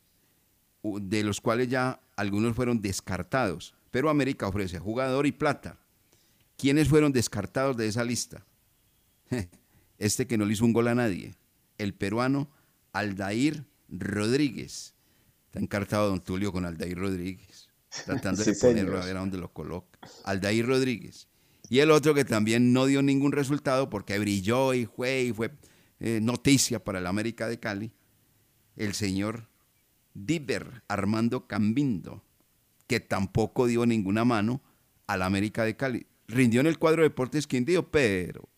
de los cuales ya algunos fueron descartados. Pero América ofrece jugador y plata. ¿Quiénes fueron descartados de esa lista? Este que no le hizo un gol a nadie. El peruano Aldair Rodríguez. Está encartado don Tulio con Aldair Rodríguez. Tratando de ponerlo señor. a ver a dónde lo coloca. Aldair Rodríguez. Y el otro que también no dio ningún resultado porque brilló y fue y fue eh, noticia para el América de Cali. El señor Diver Armando Cambindo, que tampoco dio ninguna mano al América de Cali. Rindió en el cuadro de Deportes Quindío, pero,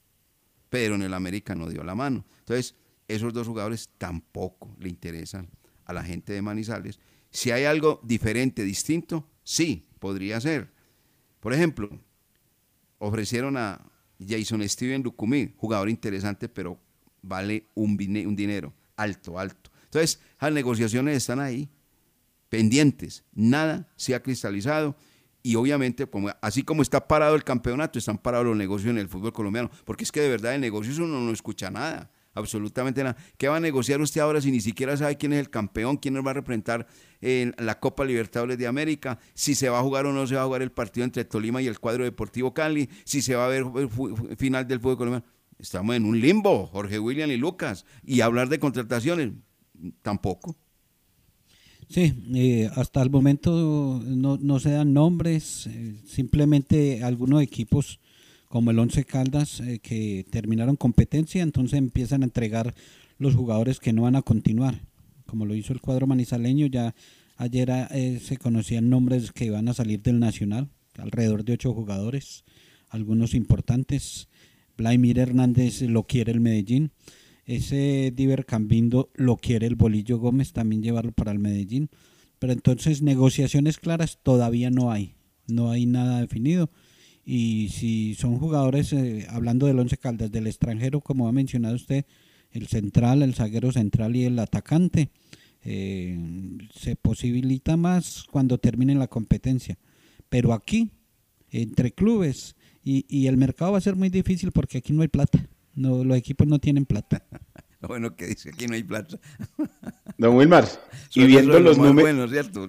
pero en el América no dio la mano. Entonces, esos dos jugadores tampoco le interesan a la gente de Manizales. Si hay algo diferente, distinto, sí, podría ser. Por ejemplo, ofrecieron a Jason Steven Lucumí, jugador interesante, pero vale un, un dinero alto, alto. Entonces, las negociaciones están ahí, pendientes. Nada se ha cristalizado. Y obviamente, como- así como está parado el campeonato, están parados los negocios en el fútbol colombiano. Porque es que de verdad de negocios uno no escucha nada, absolutamente nada. ¿Qué va a negociar usted ahora si ni siquiera sabe quién es el campeón, quién nos va a representar en la Copa Libertadores de América, si se va a jugar o no se va a jugar el partido entre Tolima y el cuadro Deportivo Cali, si se va a ver el final del fútbol colombiano? Estamos en un limbo, Jorge William y Lucas. Y hablar de contrataciones, tampoco. Sí, eh, hasta el momento no, no se dan nombres, eh, simplemente algunos equipos como el Once Caldas eh, que terminaron competencia, entonces empiezan a entregar los jugadores que no van a continuar, como lo hizo el cuadro manizaleño, ya ayer eh, se conocían nombres que van a salir del Nacional, alrededor de ocho jugadores, algunos importantes, Vladimir Hernández lo quiere el Medellín, ese Diver Cambindo lo quiere el Bolillo Gómez también llevarlo para el Medellín. Pero entonces negociaciones claras todavía no hay. No hay nada definido. Y si son jugadores, eh, hablando del Once Caldas, del extranjero, como ha mencionado usted, el central, el zaguero central y el atacante, eh, se posibilita más cuando termine la competencia. Pero aquí, entre clubes, y, y el mercado va a ser muy difícil porque aquí no hay plata. No, los equipos no tienen plata. Lo bueno que dice, aquí no hay plata. Don Wilmar, y viendo de los números... Bueno, ¿cierto?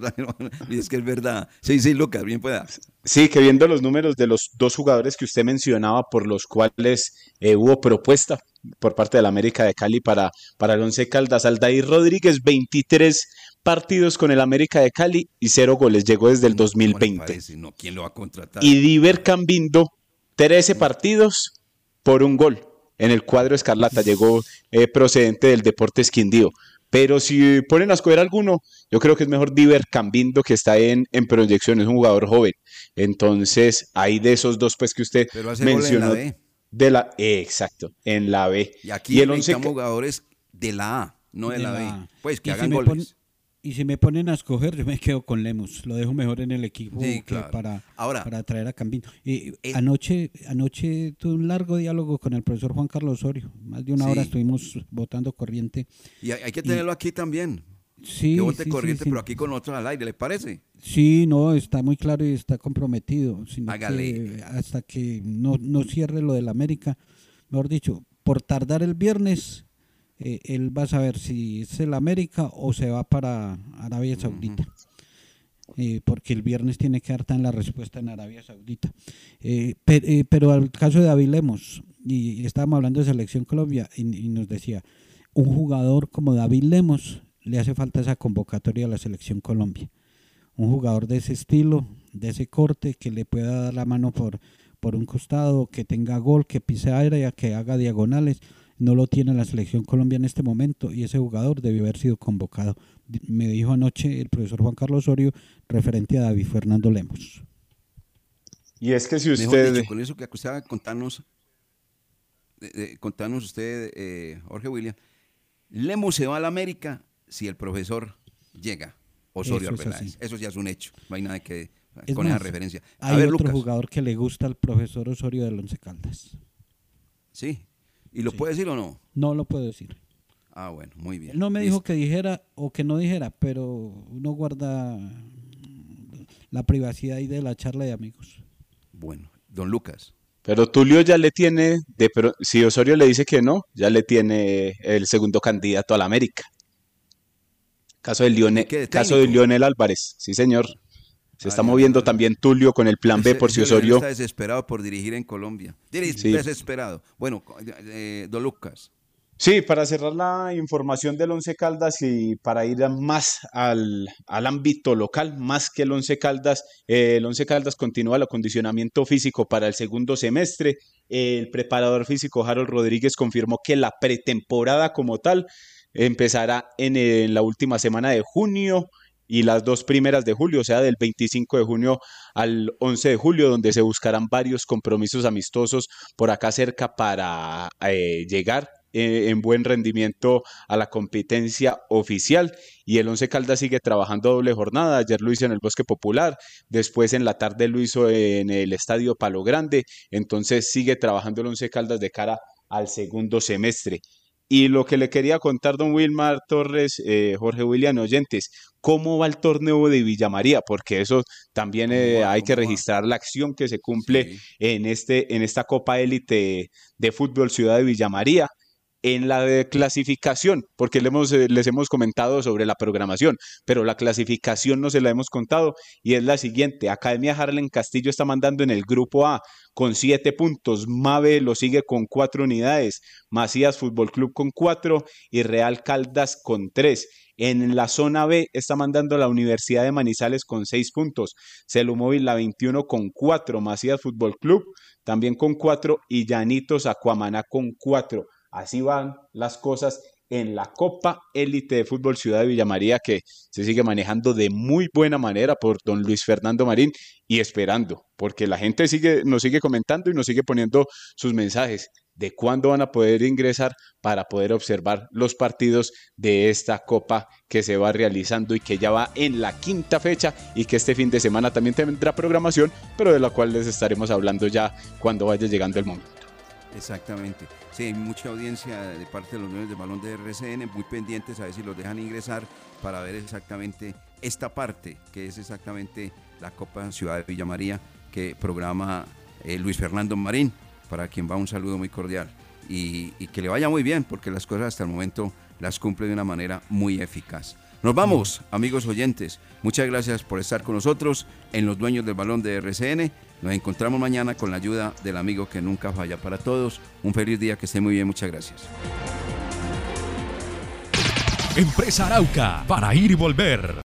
Y es que es verdad. Sí, sí, Lucas, bien pueda. Sí, que viendo los números de los dos jugadores que usted mencionaba por los cuales eh, hubo propuesta por parte del América de Cali para, para el Once Caldas, Aldair Rodríguez, 23 partidos con el América de Cali y cero goles, llegó desde el 2020. Parece, no, ¿quién lo va a contratar? Y Diver Cambindo, 13 partidos por un gol en el cuadro Escarlata, llegó eh, procedente del Deportes Quindío. Pero si ponen a escoger alguno, yo creo que es mejor Diver Cambindo, que está en, en proyección, es un jugador joven. Entonces, hay de esos dos pues que usted Pero hace goles en la mencionó. B. De la, eh, exacto, en la B. Y aquí el once necesitamos ca- jugadores de la A, no de, De la B. la. Pues que Y si hagan me goles. pon- y si me ponen a escoger, yo me quedo con Lemus. Lo dejo mejor en el equipo Sí, que claro. para, Ahora- para traer a Cambino. Y Eh, anoche, anoche tuve un largo diálogo con el profesor Juan Carlos Osorio. Más de una hora Sí. estuvimos votando corriente. Y hay, hay que Y- tenerlo aquí también. Sí, que vote sí, corriente, pero aquí con otros al aire, ¿le parece? Sí, no, está muy claro y está comprometido. Sino Hágale. que hasta que no, no cierre lo del América, mejor dicho, por tardar el viernes, eh, él va a saber si es el América o se va para Arabia Saudita. Eh, porque el viernes tiene que dar tan la respuesta en Arabia Saudita. Eh, pe- pero al caso de David Lemos, y, y estábamos hablando de Selección Colombia, y, y nos decía, un jugador como David Lemos le hace falta esa convocatoria a la Selección Colombia un jugador de ese estilo, de ese corte, que le pueda dar la mano por, por un costado, que tenga gol, que pise aire, que haga diagonales. No lo tiene la selección Colombia en este momento y ese jugador debió haber sido convocado. Me dijo anoche el profesor Juan Carlos Osorio referente a David Fernando Lemos. Y es que si usted... dicho, con eso que usted va a contarnos, eh, eh, contarnos usted, eh, Jorge William, Lemos se va a la América si el profesor llega, Osorio Eso es. Eso ya es un hecho, no hay nada que Es con esa referencia. A Hay ver, otro Lucas, jugador que le gusta al profesor Osorio del Once Caldas. sí, ¿y lo puede decir o no? No lo puedo decir. Ah, bueno, muy bien. Él no me Listo. dijo que dijera o que no dijera, pero uno guarda la privacidad ahí de la charla de amigos. Bueno, don Lucas. Pero Tulio ya le tiene, de, pro- si Osorio le dice que no, ya le tiene el segundo candidato a la América. Caso de Lionel, ¿Qué, de caso de? Lionel Álvarez, sí señor. Se está moviendo también Tulio con el plan B Ese- por si Osorio. Está desesperado por dirigir en Colombia. Sí. Desesperado. Bueno, eh, don Lucas. Sí, para cerrar la información del Once Caldas y para ir a más al, al ámbito local, más que el Once Caldas, eh, el Once Caldas continúa el acondicionamiento físico para el segundo semestre. El preparador físico Harold Rodríguez confirmó que la pretemporada como tal empezará en, en la última semana de junio y las dos primeras de julio, o sea, del 25 de junio al 11 de julio, donde se buscarán varios compromisos amistosos por acá cerca para eh, llegar eh, en buen rendimiento a la competencia oficial y el Once Caldas sigue trabajando doble jornada. Ayer lo hizo en el Bosque Popular, después en la tarde lo hizo en el Estadio Palo Grande, entonces sigue trabajando el Once Caldas de cara al segundo semestre. Y lo que le quería contar, don Wilmar Torres, eh, Jorge William Oyentes, ¿cómo va el torneo de Villa María? Porque eso también eh, hay que registrar la acción que se cumple en, este, en esta Copa Élite de Fútbol Ciudad de Villa María en la clasificación, porque les hemos, eh, les hemos comentado sobre la programación, pero la clasificación no se la hemos contado y es la siguiente. Academia Harlem Castillo está mandando en el grupo A con siete puntos, Mave lo sigue con cuatro unidades, Macías Fútbol Club con cuatro y Real Caldas con tres. En la zona B está mandando la Universidad de Manizales con seis puntos, Celumóvil la 21 con cuatro, Macías Fútbol Club también con cuatro y Llanitos Acuamaná con cuatro. Así van las cosas en la Copa Élite de Fútbol Ciudad de Villamaría que se sigue manejando de muy buena manera por don Luis Fernando Marín y esperando, porque la gente sigue, nos sigue comentando y nos sigue poniendo sus mensajes de cuándo van a poder ingresar para poder observar los partidos de esta copa que se va realizando y que ya va en la quinta fecha y que este fin de semana también tendrá programación, pero de la cual les estaremos hablando ya cuando vaya llegando el momento. Exactamente. Sí, hay mucha audiencia de parte de los medios de balón de RCN, muy pendientes a ver si los dejan ingresar para ver exactamente esta parte, que es exactamente la Copa Ciudad de Villa María, que programa eh, Luis Fernando Marín, para quien va un saludo muy cordial. Y, y que le vaya muy bien, porque las cosas hasta el momento las cumple de una manera muy eficaz. Nos vamos, amigos oyentes. Muchas gracias por estar con nosotros en Los Dueños del Balón de RCN. Nos encontramos mañana con la ayuda del amigo que nunca falla para todos. Un feliz día, que esté muy bien. Muchas gracias. Empresa Arauca, para ir y volver.